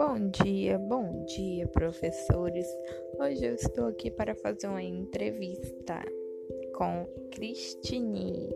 Bom dia, bom dia, professores. Hoje eu estou aqui para fazer uma entrevista com Cristine.